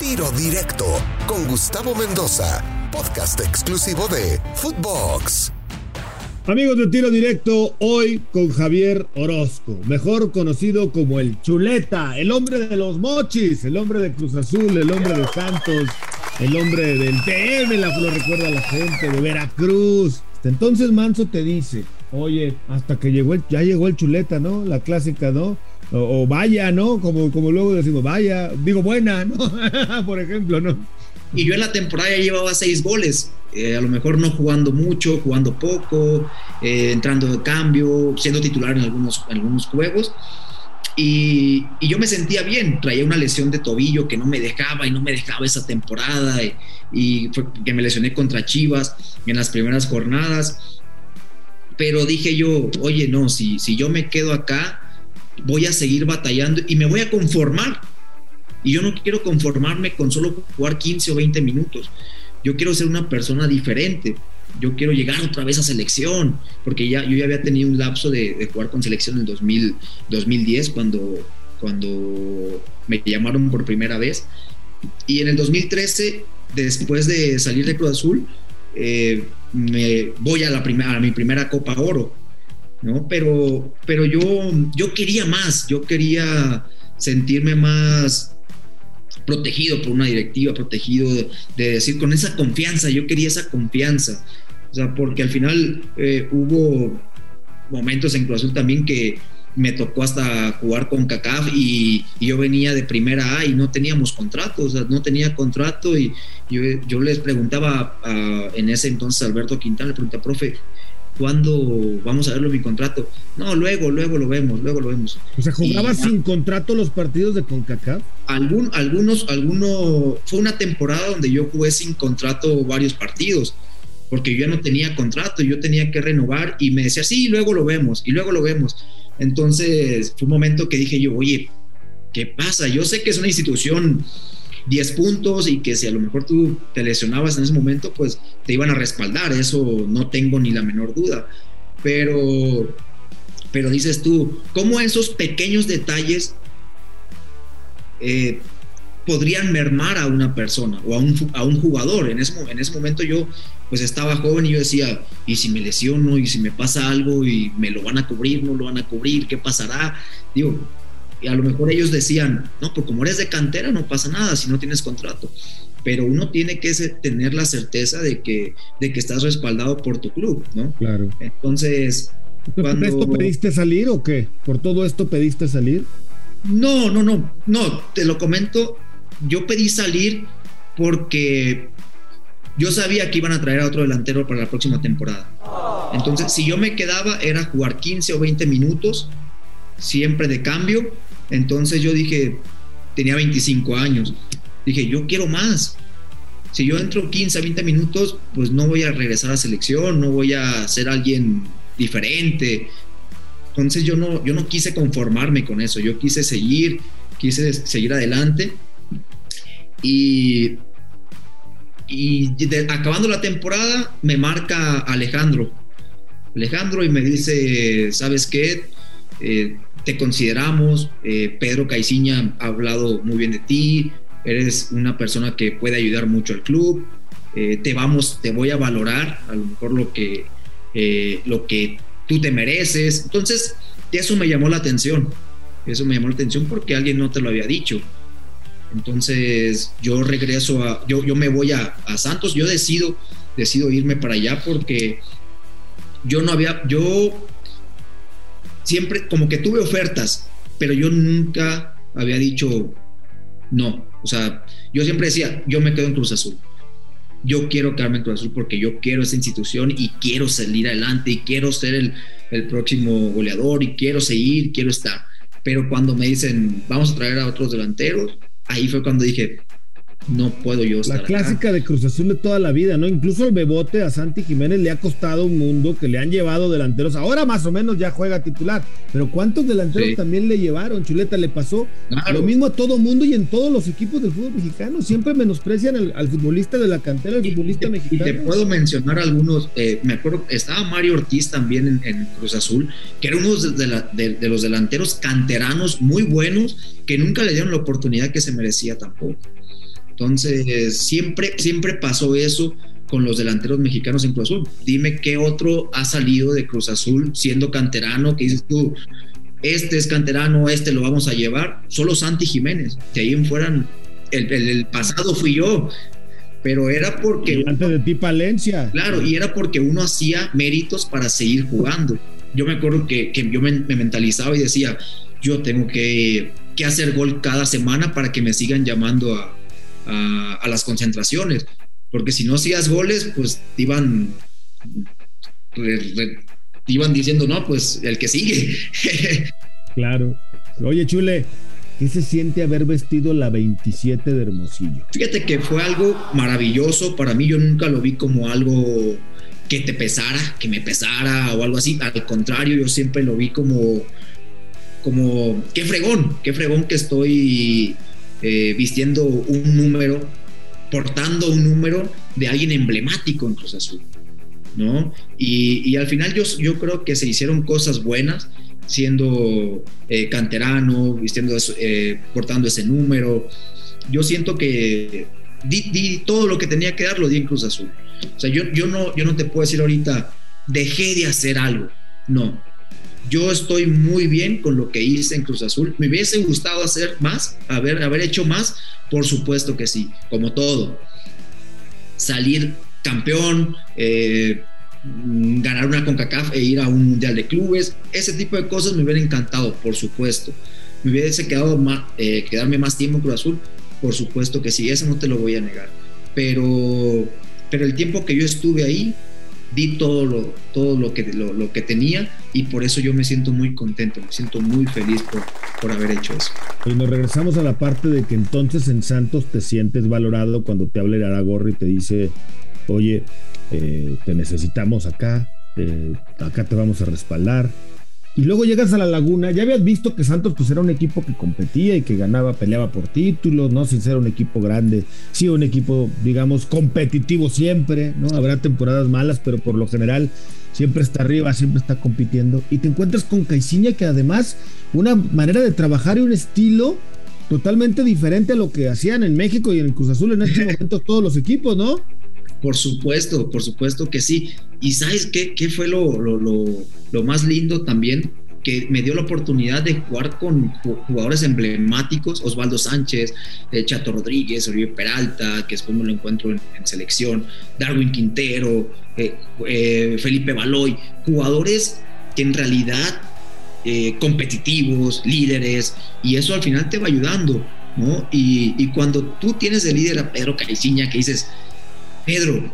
Tiro Directo con Gustavo Mendoza, podcast exclusivo de Footbox. Amigos de Tiro Directo, hoy con Javier Orozco, mejor conocido como el Chuleta, el hombre de los mochis, el hombre de Cruz Azul, el hombre de Santos, el hombre del PM, la lo recuerda la gente, de Veracruz. Entonces Manso te dice, oye, hasta que llegó el, ya llegó el Chuleta, ¿no? La clásica, ¿no? O, vaya, ¿no? Como, como luego decimos, vaya, digo buena, ¿no? Por ejemplo, ¿no? Y yo en la temporada ya llevaba seis goles, eh, a lo mejor no jugando mucho, jugando poco, eh, entrando de cambio, siendo titular en algunos, algunos juegos. Y, yo me sentía bien, traía una lesión de tobillo que no me dejaba y no me dejaba esa temporada y, y fue que me lesioné contra Chivas en las primeras jornadas. Pero dije yo, oye, no, si, si yo me quedo acá, voy a seguir batallando y me voy a conformar. Y yo no quiero conformarme con solo jugar 15 o 20 minutos. Yo quiero ser una persona diferente. Yo quiero llegar otra vez a selección, porque ya, yo ya había tenido un lapso de, jugar con selección en el 2000, 2010, cuando, cuando me llamaron por primera vez. Y en el 2013, después de salir de Cruz Azul, eh, me voy a, la primera, a mi primera Copa Oro ¿no? Pero, pero yo, yo quería más, yo quería sentirme más protegido por una directiva, protegido de, decir con esa confianza, yo quería esa confianza, o sea, porque al final eh, hubo momentos en Cruz Azul también que me tocó hasta jugar con CACAF y, yo venía de primera A y no teníamos contrato, o sea, no tenía contrato y yo, les preguntaba en ese entonces Alberto Quintana, le profe, ¿cuándo vamos a verlo mi contrato? No, luego, luego lo vemos, luego lo vemos. O sea, ¿jugabas sin contrato los partidos de CONCACAF? Algún, algunos, algunos, fue una temporada donde yo jugué sin contrato varios partidos, porque yo ya no tenía contrato, yo tenía que renovar y me decía, sí, luego lo vemos, y luego lo vemos. Entonces, fue un momento que dije yo, oye, ¿qué pasa? Yo sé que es una institución 10 puntos y que si a lo mejor tú te lesionabas en ese momento, pues te iban a respaldar, eso no tengo ni la menor duda. Pero, pero dices tú, ¿cómo esos pequeños detalles eh, podrían mermar a una persona o a un, a un jugador? En ese, en ese momento yo pues estaba joven y yo decía, ¿y si me lesiono? ¿Y si me pasa algo? ¿Y me lo van a cubrir? ¿No lo van a cubrir? ¿Qué pasará? Digo, y a lo mejor ellos decían, no, pues como eres de cantera no pasa nada si no tienes contrato. Pero uno tiene que tener la certeza de que, de que estás respaldado por tu club, ¿no? Claro. Entonces, ¿por esto pediste salir o qué? ¿Por todo esto pediste salir? No, no, no, no, te lo comento. Yo pedí salir porque yo sabía que iban a traer a otro delantero para la próxima temporada. Entonces, si yo me quedaba, era jugar 15 o 20 minutos, siempre de cambio, entonces yo dije, tenía 25 años, dije, yo quiero más. Si yo entro 15 a 20 minutos, pues no voy a regresar a selección, no voy a ser alguien diferente. Entonces yo no, yo no quise conformarme con eso, yo quise seguir, quise seguir adelante. Y, y acabando la temporada, me marca Alejandro. Alejandro y me dice, ¿sabes qué? Eh, te consideramos, eh, Pedro Caiciña ha hablado muy bien de ti, eres una persona que puede ayudar mucho al club, eh, te vamos, te voy a valorar a lo mejor lo que, eh, lo que tú te mereces. Entonces, eso me llamó la atención, eso me llamó la atención porque alguien no te lo había dicho. Entonces, yo regreso a, yo, yo me voy a, a Santos, yo decido, decido irme para allá porque yo no había, yo siempre como que tuve ofertas, pero yo nunca había dicho no. O sea, yo siempre decía, yo me quedo en Cruz Azul. Yo quiero quedarme en Cruz Azul porque yo quiero esa institución y quiero salir adelante y quiero ser el, el próximo goleador y quiero seguir, quiero estar. Pero cuando me dicen, vamos a traer a otros delanteros, ahí fue cuando dije, no puedo yo estar La clásica de Cruz Azul de toda la vida, ¿no? Incluso el Bebote a Santi Jiménez le ha costado un mundo que le han llevado delanteros. Ahora más o menos ya juega titular, pero ¿cuántos delanteros también le llevaron? Chuleta le pasó lo mismo a todo mundo y en todos los equipos del fútbol mexicano. Siempre menosprecian al, futbolista de la cantera, al futbolista mexicano. Y te puedo mencionar algunos. Eh, me acuerdo, estaba Mario Ortiz también en, Cruz Azul, que era uno de, de los delanteros canteranos muy buenos que nunca le dieron la oportunidad que se merecía tampoco. Entonces, siempre, siempre pasó eso con los delanteros mexicanos en Cruz Azul. Dime qué otro ha salido de Cruz Azul siendo canterano, que dices tú, este es canterano, este lo vamos a llevar. Solo Santi Jiménez, que ahí en fueran, el, pasado fui yo, pero era porque... antes de ti Palencia. Claro, y era porque uno hacía méritos para seguir jugando. Yo me acuerdo que, yo me, mentalizaba y decía, yo tengo que, que, hacer gol cada semana para que me sigan llamando a, a, las concentraciones, porque si no hacías goles, pues te iban, iban diciendo, no, pues el que sigue. claro. Oye, Chule, ¿Qué se siente haber vestido la 27 de Hermosillo? Fíjate que fue algo maravilloso. Para mí yo nunca lo vi como algo que te pesara, que me pesara o algo así. Al contrario, yo siempre lo vi como, como, qué fregón, qué fregón que estoy eh, vistiendo un número, portando un número de alguien emblemático en Cruz Azul, ¿no? Y, al final yo, yo creo que se hicieron cosas buenas siendo eh, canterano, vistiendo, eh, portando ese número. Yo siento que di, todo lo que tenía que dar, lo di en Cruz Azul. O sea, yo, yo, no, yo no te puedo decir ahorita, dejé de hacer algo. No, yo estoy muy bien con lo que hice en Cruz Azul. ¿Me hubiese gustado hacer más? ¿Haber, haber hecho más? Por supuesto que sí, como todo. Salir campeón, eh, ganar una CONCACAF e ir a un Mundial de Clubes, ese tipo de cosas me hubiera encantado, por supuesto. ¿Me hubiese quedado más, eh, quedarme más tiempo en Cruz Azul? Por supuesto que sí, eso no te lo voy a negar. Pero, pero el tiempo que yo estuve ahí, di todo lo, todo lo, que, lo, que tenía y por eso yo me siento muy contento, me siento muy feliz por, por haber hecho eso. Y nos regresamos a la parte de que entonces en Santos te sientes valorado cuando te habla el Aragorri y te dice, oye, eh, te necesitamos acá, eh, acá te vamos a respaldar, y luego llegas a la laguna, ya habías visto que Santos pues era un equipo que competía y que ganaba, peleaba por títulos, ¿no? Sin ser un equipo grande, sí un equipo, digamos, competitivo siempre, ¿no? Habrá temporadas malas, pero por lo general siempre está arriba, siempre está compitiendo. Y te encuentras con Caiciña que además una manera de trabajar y un estilo totalmente diferente a lo que hacían en México y en Cruz Azul en este momento todos los equipos, ¿no? Por supuesto, por supuesto que sí. ¿Y sabes qué, qué fue lo, lo, más lindo también? que me dio la oportunidad de jugar con jugadores emblemáticos, Osvaldo Sánchez, eh, Chato Rodríguez, Oribe Peralta, que después me lo encuentro en, selección, Darwin Quintero, eh, eh, Felipe Baloy, jugadores que en realidad competitivos, líderes, y eso al final te va ayudando, ¿no? Y, y cuando tú tienes de líder a Pedro Caiciña, que dices, Pedro,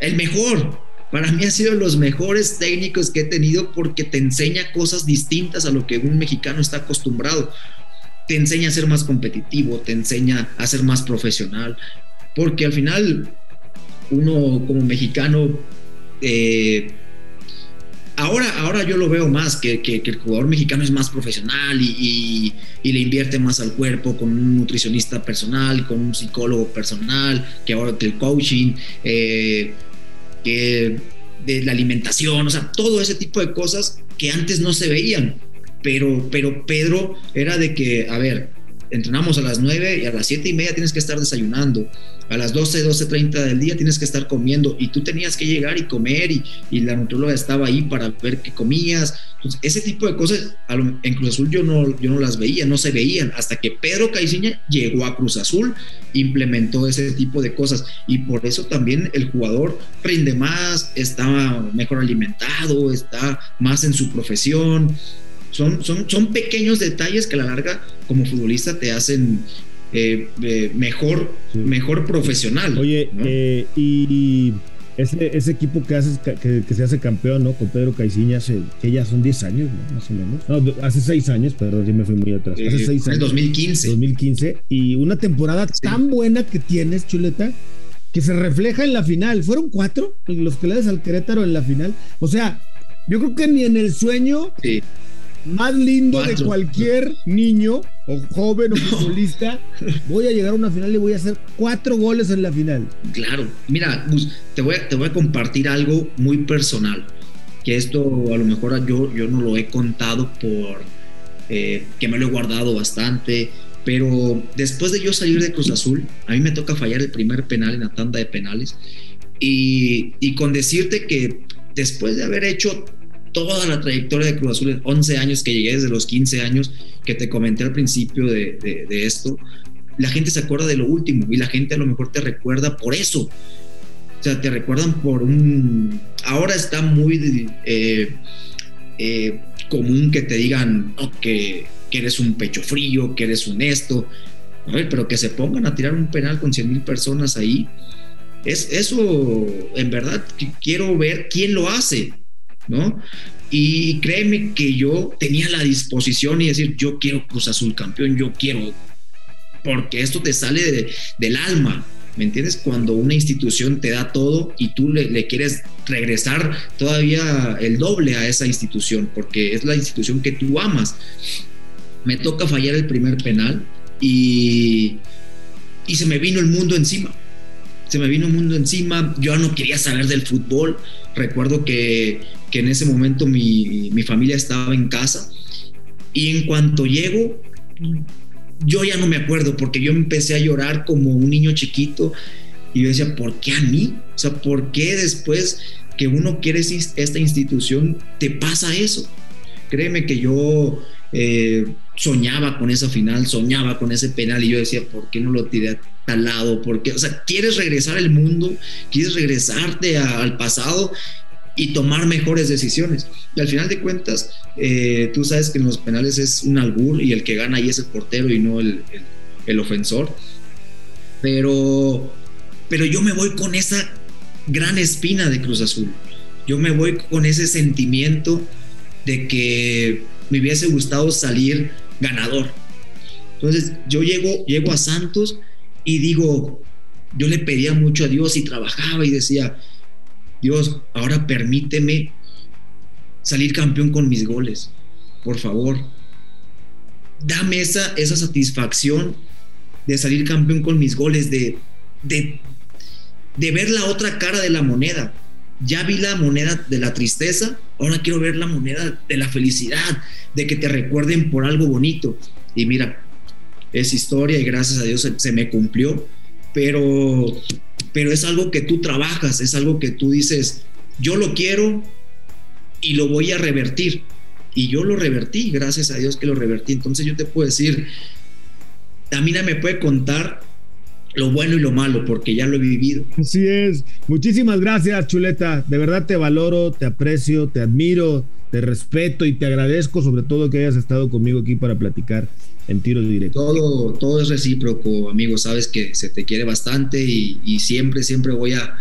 el mejor. Para mí ha sido los mejores técnicos que he tenido porque te enseña cosas distintas a lo que un mexicano está acostumbrado. Te enseña a ser más competitivo, te enseña a ser más profesional, porque al final uno como mexicano eh, ahora, ahora yo lo veo más, que, el jugador mexicano es más profesional y, le invierte más al cuerpo con un nutricionista personal, con un psicólogo personal, que ahora que el coaching, eh, que de la alimentación, o sea, todo ese tipo de cosas que antes no se veían. Pero, pero Pedro era de que, a ver, entrenamos a las 9 y a las 7 y media tienes que estar desayunando. A las 12, 12.30 del día tienes que estar comiendo y tú tenías que llegar y comer y, y la nutróloga estaba ahí para ver qué comías. Entonces, ese tipo de cosas en Cruz Azul yo no, yo no las veía, no se veían, hasta que Pedro Caiciña llegó a Cruz Azul, implementó ese tipo de cosas y por eso también el jugador rinde más, está mejor alimentado, está más en su profesión. Son, son, son pequeños detalles que a la larga como futbolista te hacen eh, eh, mejor, mejor profesional. Oye, eh, y, ese, ese, equipo que, haces, que, se hace campeón, ¿no? Con Pedro Caiciña, que ya son 10 años, ¿no? Más o menos. No, hace 6 años, perdón, yo me fui muy atrás. Hace 6 años. 2015. 2015. Y una temporada tan buena que tienes, Chuleta, que se refleja en la final. Fueron cuatro los que le das al Querétaro en la final. O sea, yo creo que ni en el sueño sí más lindo de cualquier niño o joven o futbolista, voy a llegar a una final y voy a hacer cuatro goles en la final. Claro, mira, te voy a, te voy a compartir algo muy personal, que esto a lo mejor yo, yo no lo he contado por eh, que me lo he guardado bastante, Pero después de yo salir de Cruz Azul, a mí me toca fallar el primer penal en la tanda de penales. Y, y con decirte que después de haber hecho toda la trayectoria de Cruz Azul, 11 años que llegué desde los 15 años que te comenté al principio de, esto, la gente se acuerda de lo último y la gente a lo mejor te recuerda por eso. O sea, te recuerdan por un... Ahora está muy eh, eh, común que te digan que, que, eres un pecho frío, que eres un esto. A ver, pero que se pongan a tirar un penal con 100 mil personas ahí. Es, eso, en verdad, quiero ver quién lo hace ¿no? Y créeme que yo tenía la disposición y decir, yo quiero Cruz Azul campeón, yo quiero, porque esto te sale del alma, ¿me entiendes? Cuando una institución te da todo y tú le, quieres regresar todavía el doble a esa institución, porque es la institución que tú amas. Me toca fallar el primer penal y, y se me vino el mundo encima. Se me vino el mundo encima, yo no quería saber del fútbol. Recuerdo que que en ese momento mi, mi familia estaba en casa y en cuanto llego, yo ya no me acuerdo porque yo empecé a llorar como un niño chiquito y yo decía, ¿por qué a mí? O sea, ¿por qué después que uno quiere esta institución te pasa eso? Créeme que yo eh, soñaba con esa final, soñaba con ese penal y yo decía, ¿por qué no lo tiré a tal lado? ¿Por qué? O sea, quieres regresar al mundo, quieres regresarte al pasado y tomar mejores decisiones. Y al final de cuentas, eh, tú sabes que en los penales es un albur y el que gana ahí es el portero y no el, el, ofensor. Pero, pero yo me voy con esa gran espina de Cruz Azul. Yo me voy con ese sentimiento de que me hubiese gustado salir ganador. Entonces yo llego, llego a Santos y digo, yo le pedía mucho a Dios y trabajaba y decía, Dios, ahora permíteme salir campeón con mis goles, por favor. Dame esa, esa satisfacción de salir campeón con mis goles, de, de, de ver la otra cara de la moneda. Ya vi la moneda de la tristeza, ahora quiero ver la moneda de la felicidad, de que te recuerden por algo bonito. Y mira, es historia y gracias a Dios se me cumplió, pero pero es algo que tú trabajas, es algo que tú dices, yo lo quiero y lo voy a revertir. Y yo lo revertí, gracias a Dios que lo revertí. Entonces yo te puedo decir, también me puede contar lo bueno y lo malo, porque ya lo he vivido. Así es. Muchísimas gracias, Chuleta. De verdad te valoro, te aprecio, te admiro, te respeto y te agradezco sobre todo que hayas estado conmigo aquí para platicar en tiro directo. Todo, todo es recíproco, amigo. Sabes que se te quiere bastante y, siempre, siempre voy a,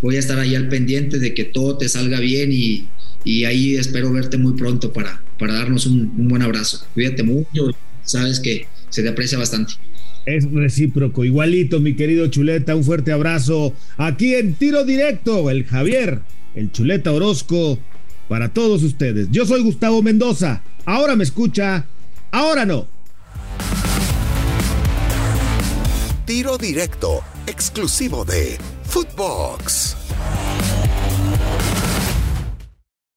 voy a estar ahí al pendiente de que todo te salga bien y, ahí espero verte muy pronto para, para darnos un, buen abrazo. Cuídate mucho, sabes que se te aprecia bastante. Es recíproco, igualito, mi querido Chuleta. Un fuerte abrazo aquí en tiro directo. El Javier, el Chuleta Orozco, para todos ustedes. Yo soy Gustavo Mendoza. Ahora me escucha Ahora no. Tiro directo, exclusivo de Footbox.